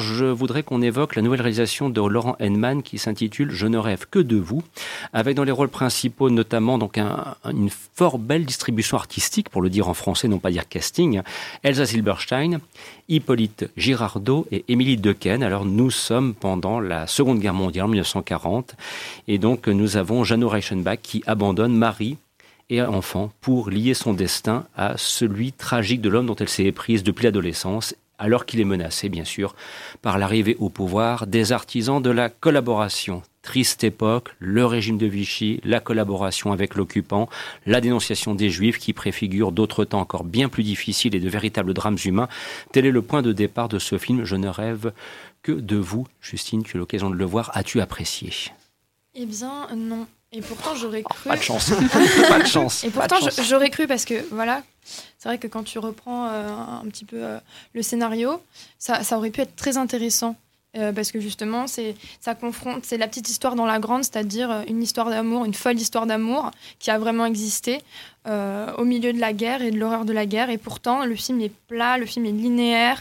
je voudrais qu'on évoque la nouvelle réalisation de Laurent Henman qui s'intitule Je ne rêve que de vous, avec dans les rôles principaux notamment donc une fort belle distribution artistique, pour le dire en français, non pas dire casting, Elsa Silberstein, Hippolyte Girardot et Émilie Dequesne. Alors nous sommes pendant la Seconde Guerre mondiale, en 1940, et donc nous avons Jeannot Reichenbach qui abandonne Marie et enfant pour lier son destin à celui tragique de l'homme dont elle s'est éprise depuis l'adolescence alors qu'il est menacé, bien sûr, par l'arrivée au pouvoir des artisans de la collaboration. Triste époque, le régime de Vichy, la collaboration avec l'occupant, la dénonciation des Juifs qui préfigurent d'autres temps encore bien plus difficiles et de véritables drames humains. Tel est le point de départ de ce film. Je ne rêve que de vous. Justine, tu as l'occasion de le voir. As-tu apprécié? Eh bien, non. Et pourtant, j'aurais cru. pas de chance. pas de chance. Et pourtant, j'aurais cru parce que, voilà, c'est vrai que quand tu reprends euh, un petit peu euh, le scénario, ça, ça, aurait pu être très intéressant. Euh, parce que justement, c'est ça confronte, c'est la petite histoire dans la grande, c'est-à-dire une histoire d'amour, une folle histoire d'amour qui a vraiment existé au milieu de la guerre et de l'horreur de la guerre. Et pourtant, le film est plat, le film est linéaire.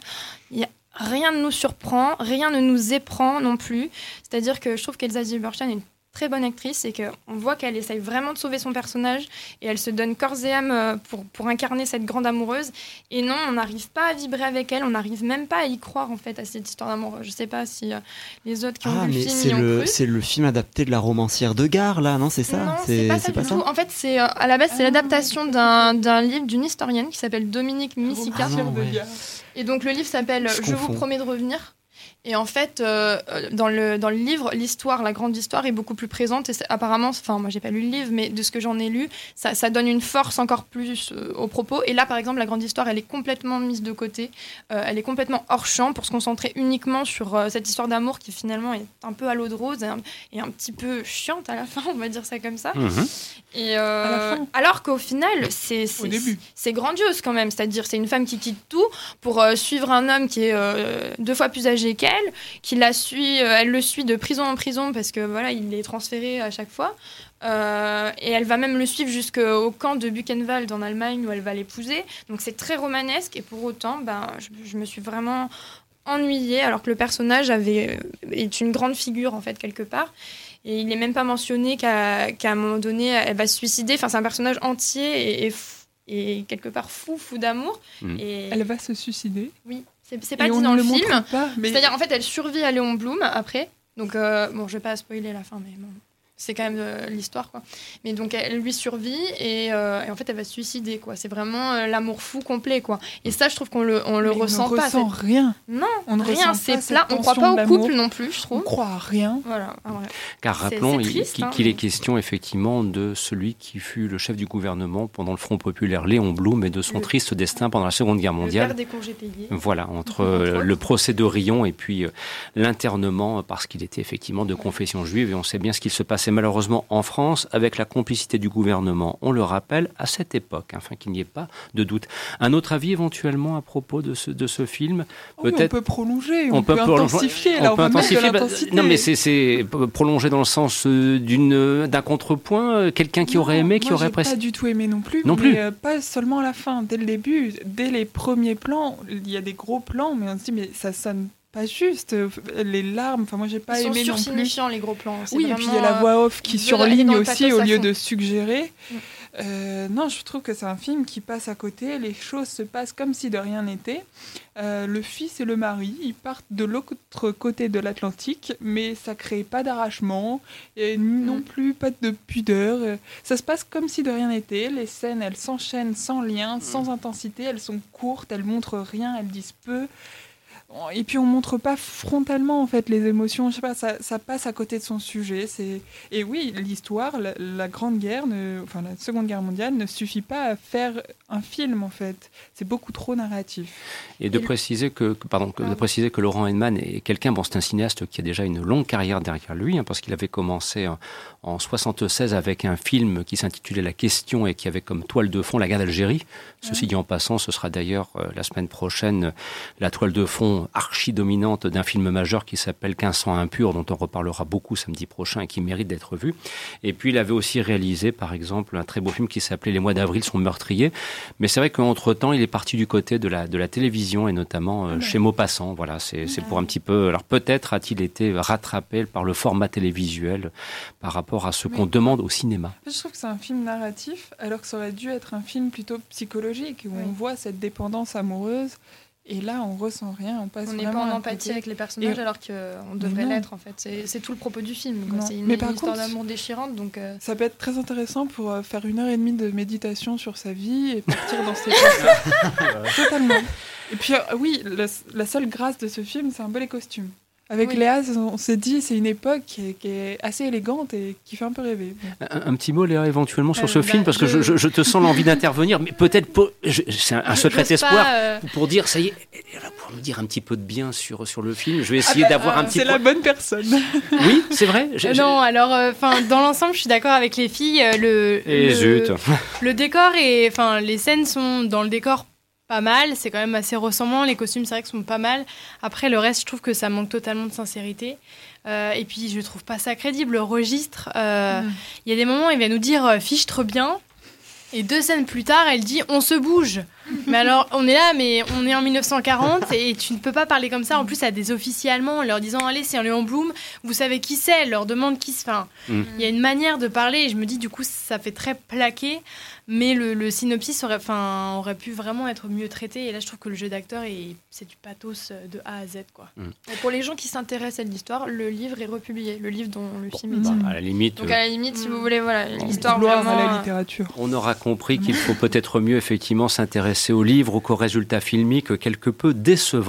Il y a, rien ne nous surprend, rien ne nous éprend non plus. C'est-à-dire que je trouve qu'Elsa Zilberstein est une très bonne actrice et qu'on voit qu'elle essaye vraiment de sauver son personnage et elle se donne corps et âme euh, pour, pour incarner cette grande amoureuse. Et non, on n'arrive pas à vibrer avec elle, on n'arrive même pas à y croire en fait à cette histoire d'amour. Je sais pas si euh, les autres qui ont ah, vu le film y le, C'est le film adapté de la romancière de Gare là, non C'est ça? Non, c'est pas ça du tout. En fait, c'est euh, à la base c'est ah. l'adaptation d'un livre d'une historienne qui s'appelle Dominique Missica. Ah et donc le livre s'appelle Je vous promets de revenir. Et en fait, euh, dans, le, dans le livre, l'histoire, la grande histoire est beaucoup plus présente. Et apparemment, enfin, moi, j'ai pas lu le livre, mais de ce que j'en ai lu, ça, ça, donne une force encore plus euh, au propos. Et là, par exemple, la grande histoire, elle est complètement mise de côté. Euh, elle est complètement hors champ pour se concentrer uniquement sur cette histoire d'amour qui finalement est un peu à l'eau de rose et un, petit peu chiante à la fin, on va dire ça comme ça. Mhm. Et alors qu'au final, c'est c'est grandiose quand même. C'est-à-dire, c'est une femme qui quitte tout pour suivre un homme qui est deux fois plus âgé qu'elle qui la suit, euh, elle le suit de prison en prison parce que voilà, il est transféré à chaque fois. Euh, et elle va même le suivre jusqu'au camp de Buchenwald en Allemagne où elle va l'épouser. Donc c'est très romanesque et pour autant, ben, je, me suis vraiment ennuyée alors que le personnage avait, euh, est une grande figure en fait quelque part. Et il n'est même pas mentionné qu'à un moment donné, elle va se suicider. Enfin, c'est un personnage entier et, et, quelque part fou, fou d'amour. Mm. Et... Elle va se suicider? Oui. C'est pas dit dans le, film. C'est-à-dire, en fait, elle survit à Léon Blum après. Donc, euh, bon, je vais pas spoiler la fin, mais bon c'est quand même euh, l'histoire quoi. Mais donc elle lui survit et, euh, et, en fait elle va se suicider quoi. C'est vraiment euh, l'amour fou complet quoi. Et ça je trouve qu'on le on le ressent on ne pas ressent rien. Non on ne rien c'est plat. On croit pas au couple non plus je trouve. On croit à rien. Voilà ah car rappelons hein, qu'il est question effectivement de celui qui fut le chef du gouvernement pendant le Front populaire Léon Blum et de son triste destin pendant la Seconde Guerre mondiale le père des congés payés. Voilà entre le procès de Rion et puis l'internement parce qu'il était effectivement de confession juive et on sait bien ce qu'il se passait malheureusement en France avec la complicité du gouvernement. On le rappelle à cette époque, afin qu'il n'y ait pas de doute. Un autre avis éventuellement à propos de ce, de ce film Peut-être. on peut prolonger, on, peut, intensifier. On peut intensifier. Bah, non, mais c'est prolonger dans le sens euh, d'une d'un contrepoint. Euh, quelqu'un qui aurait aimé, qui aurait presque. Pas du tout aimé non plus. Non mais plus. Euh, pas seulement à la fin. Dès le début, dès les premiers plans, il y a des gros plans, mais on se dit mais ça sonne pas juste les larmes enfin moi j'ai pas aimé non plus. les gros plans oui et puis il y a la voix off qui surligne aussi au lieu de suggérer. Mm. euh, non je trouve que c'est un film qui passe à côté les choses se passent comme si de rien n'était. Euh, le fils et le mari ils partent de l'autre côté de l'Atlantique mais ça crée pas d'arrachement et non mm. plus pas de pudeur. Ça se passe comme si de rien n'était. Les scènes elles s'enchaînent sans lien mm. sans intensité elles sont courtes elles montrent rien elles disent peu et puis on montre pas frontalement en fait les émotions. Je sais pas, ça, ça passe à côté de son sujet. C'est et oui, l'histoire, la, Grande Guerre, ne... enfin la Seconde Guerre mondiale, ne suffit pas à faire un film en fait. C'est beaucoup trop narratif. Et de préciser que, pardon, de préciser que Laurent Henman est quelqu'un, bon, c'est un cinéaste qui a déjà une longue carrière derrière lui, hein, parce qu'il avait commencé en, en 76 avec un film qui s'intitulait La Question et qui avait comme toile de fond la guerre d'Algérie. Ceci dit en passant, ce sera d'ailleurs euh, la semaine prochaine la toile de fond version archi-dominante d'un film majeur qui s'appelle 1500 impur, dont on reparlera beaucoup samedi prochain et qui mérite d'être vu. Et puis il avait aussi réalisé, par exemple, un très beau film qui s'appelait Les mois d'avril sont meurtriers. Mais c'est vrai qu'entre-temps, il est parti du côté de la, de la télévision et notamment euh, chez Maupassant. Voilà, c'est pour un petit peu... Alors peut-être a-t-il été rattrapé par le format télévisuel par rapport à ce qu'on demande au cinéma. Je trouve que c'est un film narratif, alors que ça aurait dû être un film plutôt psychologique, où on voit cette dépendance amoureuse et là, on ressent rien, on passe On n'est pas en empathie avec les personnages alors qu'on devrait l'être en fait. C'est tout le propos du film. C'est une, histoire d'amour déchirante. Donc euh, Ça peut être très intéressant pour euh, faire une heure et demie de méditation sur sa vie et partir dans ses pensées. Totalement. Et puis euh, oui, la, seule grâce de ce film, c'est un peu les costumes. Avec Léa, on s'est dit, c'est une époque qui est, assez élégante et qui fait un peu rêver. Un, petit mot, Léa, éventuellement, sur ce film, parce que je, je, te sens l'envie d'intervenir, mais peut-être, c'est un, secret espoir, euh, pour dire, ça y est, pouvoir me dire un petit peu de bien sur, sur le film. Je vais essayer ah bah, d'avoir un petit C'est la bonne personne. Oui, c'est vrai. non, alors, euh, enfin, dans l'ensemble, je suis d'accord avec les filles. Euh, le, et le, le décor et, enfin, les scènes sont dans le décor pas mal. C'est quand même assez ressemblant. Les costumes, c'est vrai que sont pas mal. Après, le reste, je trouve que ça manque totalement de sincérité. Euh, et puis, je trouve pas ça crédible. Le registre, euh, mm. il y a des moments, il va nous dire euh, fiche trop bien. Et deux scènes plus tard, elle dit on se bouge. Mais alors, on est là, mais on est en 1940 et tu ne peux pas parler comme ça. En plus, à des officiers allemands, en leur disant allez, c'est un Léon Blum, vous savez qui c'est leur demande qui se. Enfin, mm. il y a une manière de parler et je me dis, du coup, ça fait très plaqué. Mais le, synopsis aurait, enfin, aurait pu vraiment être mieux traité. Et là, je trouve que le jeu d'acteur, c'est du pathos de A à Z. Quoi. Mm. pour les gens qui s'intéressent à l'histoire, le livre est republié, le livre dont le film est tiré. à la limite. Donc, à la limite, si vous voulez, voilà, l'histoire vraiment. à la littérature. On aura compris qu'il faut peut-être mieux, effectivement, s'intéresser au livre qu'au résultat filmique quelque peu décevant.